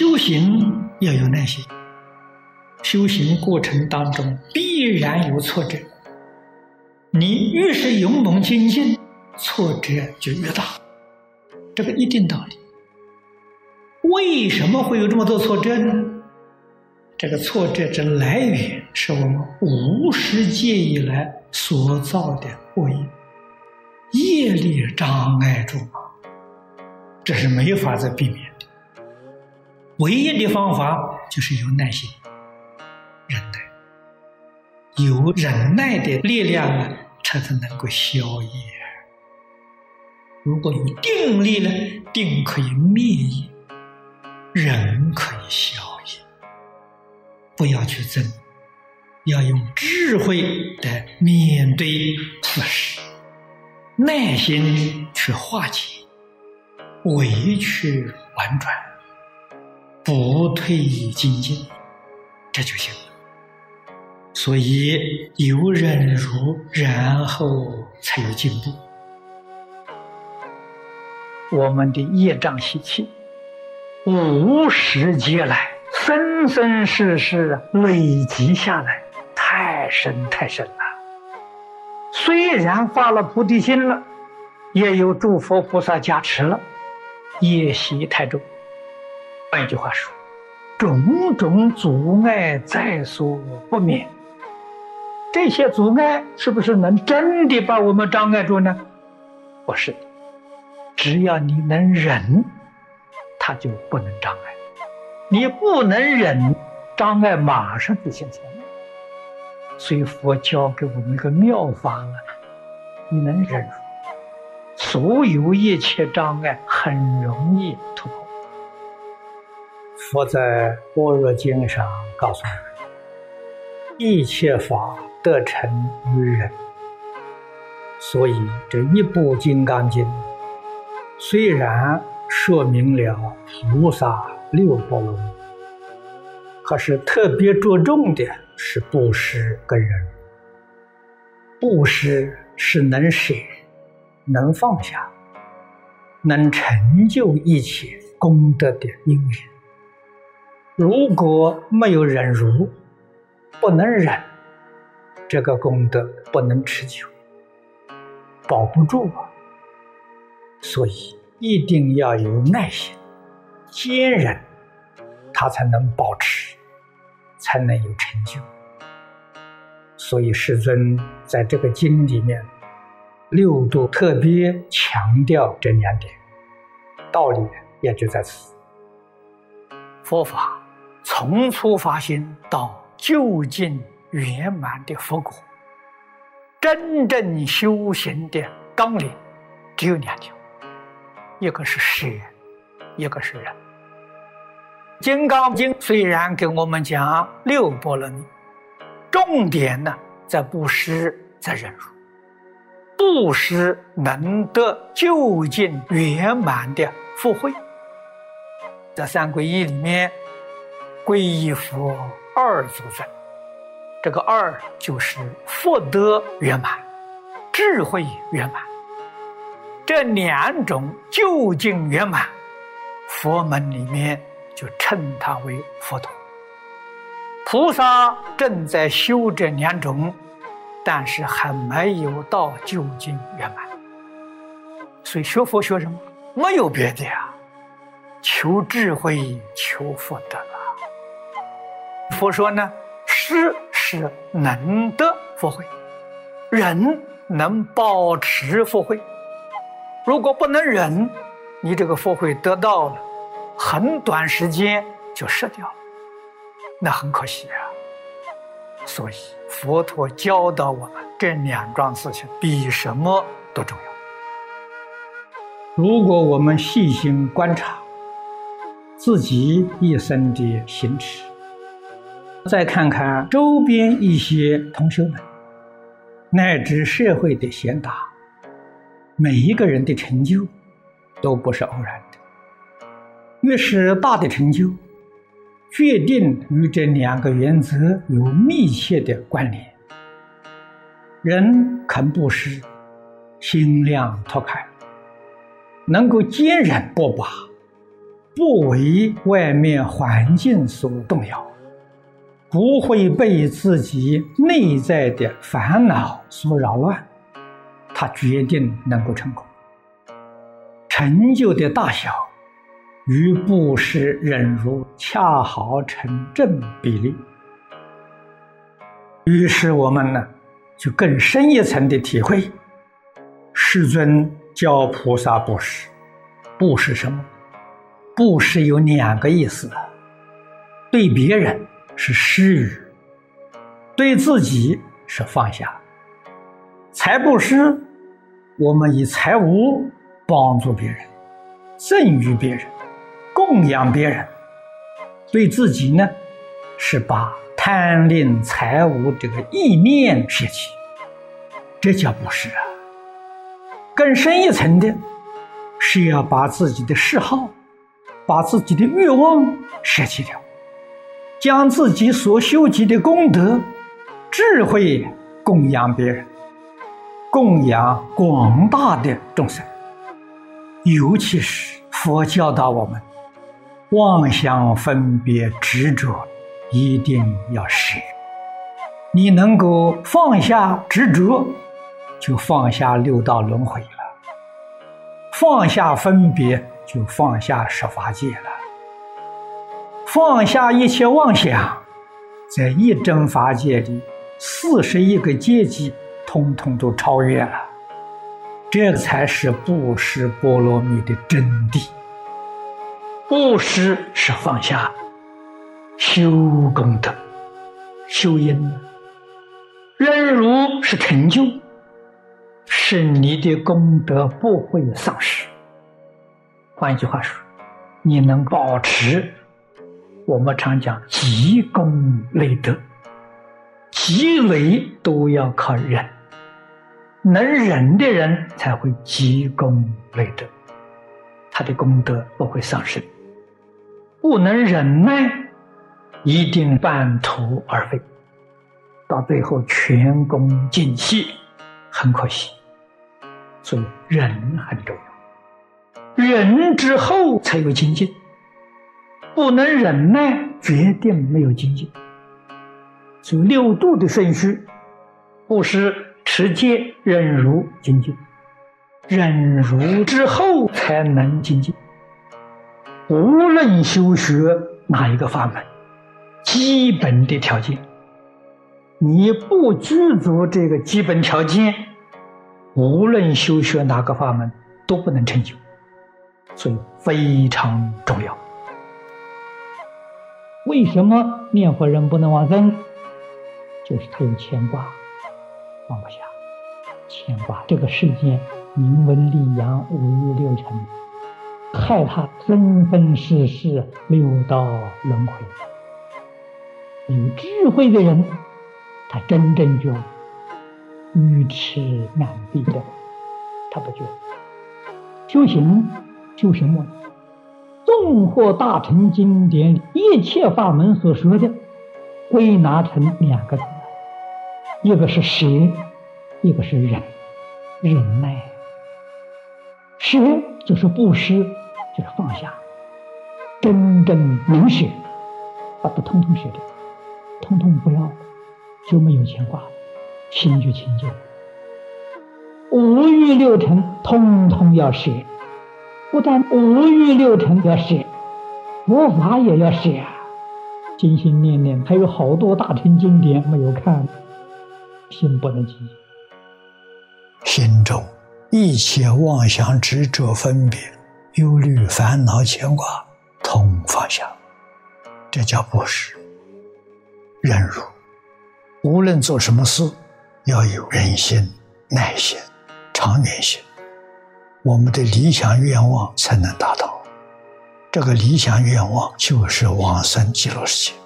修行要有耐心，修行过程当中必然有挫折。你越是勇猛精进，挫折就越大，这个一定道理。为什么会有这么多挫折呢？这个挫折之来源是我们无始界以来所造的恶业，业力障碍住，这是没法子避免。唯一的方法就是有耐心、忍耐，有忍耐的力量啊，才能够消业。如果有定力呢，定可以灭业，忍可以消业。不要去争，要用智慧的面对事实，耐心去化解，委屈婉转，不退精进，这就行了。所以有忍辱，然后才有进步。我们的业障习气，无始劫来，生生世世累积下来，太深太深了。虽然发了菩提心了，也有诸佛菩萨加持了，业习太重。换一句话说，种种阻碍在所不免。这些阻碍是不是能真的把我们障碍住呢？不是。只要你能忍，它就不能障碍；你不能忍，障碍马上就现前了。所以佛教给我们一个妙法啊，你能忍，所有一切障碍很容易突破。佛在《般若经》上告诉我们：一切法得成于忍。所以这一部《金刚经》。虽然说明了菩萨六波罗蜜，可是特别着重的是布施跟人。布施是能舍、能放下、能成就一切功德的因缘。如果没有忍辱，不能忍，这个功德不能持久，保不住啊。所以一定要有耐心、坚忍，他才能保持，才能有成就。所以世尊在这个经里面，六度特别强调这两点，道理也就在此。佛法从初发心到究竟圆满的佛果，真正修行的纲领只有两条。一个是舍，一个是忍。《金刚经》虽然给我们讲六波罗蜜，重点呢在布施，在忍辱。布施能得究竟圆满的福慧。在三皈依里面，皈依佛二祖尊，这个二就是福德圆满，智慧圆满。这两种究竟圆满，佛门里面就称它为佛陀。菩萨正在修这两种，但是还没有到究竟圆满。所以学佛学什么？没有别的呀，求智慧，求福德。佛说呢，施是能得福慧，忍能保持福慧。如果不能忍，你这个福慧得到了，很短时间就失掉了，那很可惜啊。所以佛陀教导我们这两桩事情比什么都重要。如果我们细心观察自己一生的行持，再看看周边一些同学们，乃至社会的贤达。每一个人的成就都不是偶然的，越是大的成就，决定与这两个原则有密切的关联。人肯布施，心量拓开，能够坚忍不拔，不为外面环境所动摇，不会被自己内在的烦恼所扰乱，他决定能够成功。成就的大小与布施忍辱恰好成正比例。于是我们呢，就更深一层的体会，世尊教菩萨布施，布施什么？布施有两个意思：对别人是施予，对自己是放下。财布施，我们以财物帮助别人，赠予别人，供养别人；对自己呢，是把。贪恋财物这个意念舍弃，这叫布施啊。更深一层的，是要把自己的嗜好、把自己的欲望舍弃掉，将自己所修集的功德、智慧供养别人，供养广大的众生。尤其是佛教导我们，妄想分别执着。一定要舍，你能够放下执着，就放下六道轮回了；放下分别，就放下十法界了；放下一切妄想，在一真法界里，四十一个阶级，通通都超越了。这才是布施波罗蜜的真谛。布施是放下。修功德，修因忍辱是成就，是你的功德不会丧失。换句话说，你能保持我们常讲积功累德，积累都要靠忍，能忍的人才会积功累德，他的功德不会丧失。不能忍耐。一定半途而废，到最后全功尽弃，很可惜。所以忍很重要，忍之后才有精进，不能忍耐，决定没有精进。所以六度的顺序，不是持戒、忍辱、精进，忍辱之后才能精进。无论修学哪一个法门。基本的条件，你不具足这个基本条件，无论修学哪个法门都不能成就，所以非常重要。为什么念佛人不能往生？就是他有牵挂，放不下，牵挂这个世间名闻利养五欲六尘，害他生生世世六道轮回。有智慧的人，他真正就愚痴难避的，他不就。修行修什么？综合大乘经典一切法门所说的，归纳成两个字：一个是舍，一个是忍，忍耐。舍就是布施，就是放下，真正能舍，把它通通舍掉。通通不要，就没有牵挂，心就清净。五欲六尘通通要舍，不但五欲六尘要舍，佛法也要舍啊！心心念念还有好多大乘经典没有看，心不能静。心中一切妄想执着分别、忧虑烦恼牵挂，通放下，这叫布施。忍辱，无论做什么事，要有忍心、耐心、长远心，我们的理想愿望才能达到。这个理想愿望就是往生极乐世界。